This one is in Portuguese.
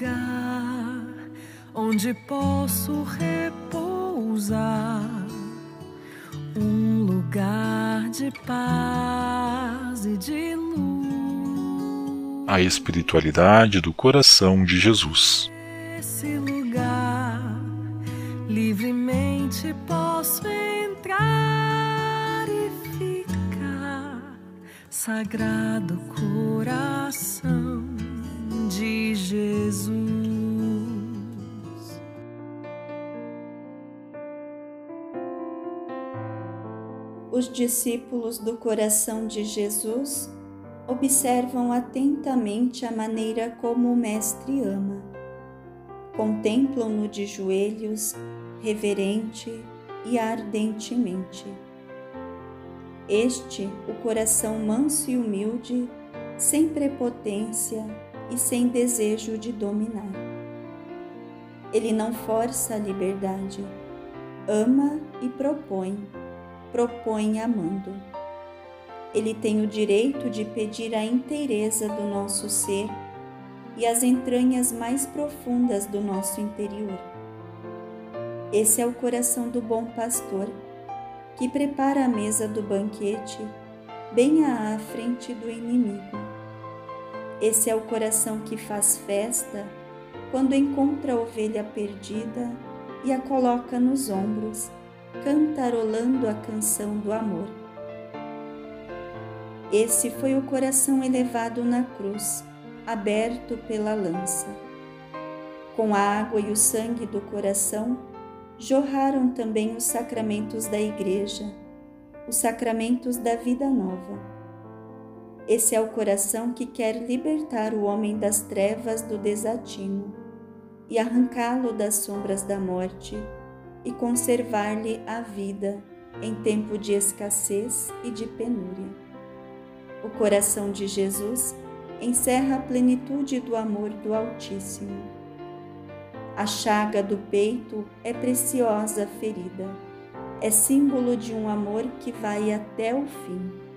lugar onde posso repousar, um lugar de paz e de luz. A espiritualidade do coração de Jesus. Esse lugar livremente posso entrar e ficar, sagrado coração Os discípulos do coração de Jesus observam atentamente a maneira como o Mestre ama. Contemplam-no de joelhos, reverente e ardentemente. Este, o coração manso e humilde, sem prepotência e sem desejo de dominar. Ele não força a liberdade, ama e propõe propõe amando. Ele tem o direito de pedir a inteireza do nosso ser e as entranhas mais profundas do nosso interior. Esse é o coração do bom pastor, que prepara a mesa do banquete bem à frente do inimigo. Esse é o coração que faz festa quando encontra a ovelha perdida e a coloca nos ombros cantarolando a canção do amor. Esse foi o coração elevado na cruz, aberto pela lança. Com a água e o sangue do coração, jorraram também os sacramentos da Igreja, os sacramentos da vida nova. Esse é o coração que quer libertar o homem das trevas do desatino e arrancá-lo das sombras da morte e conservar-lhe a vida em tempo de escassez e de penúria. O coração de Jesus encerra a plenitude do amor do Altíssimo. A chaga do peito é preciosa ferida, é símbolo de um amor que vai até o fim.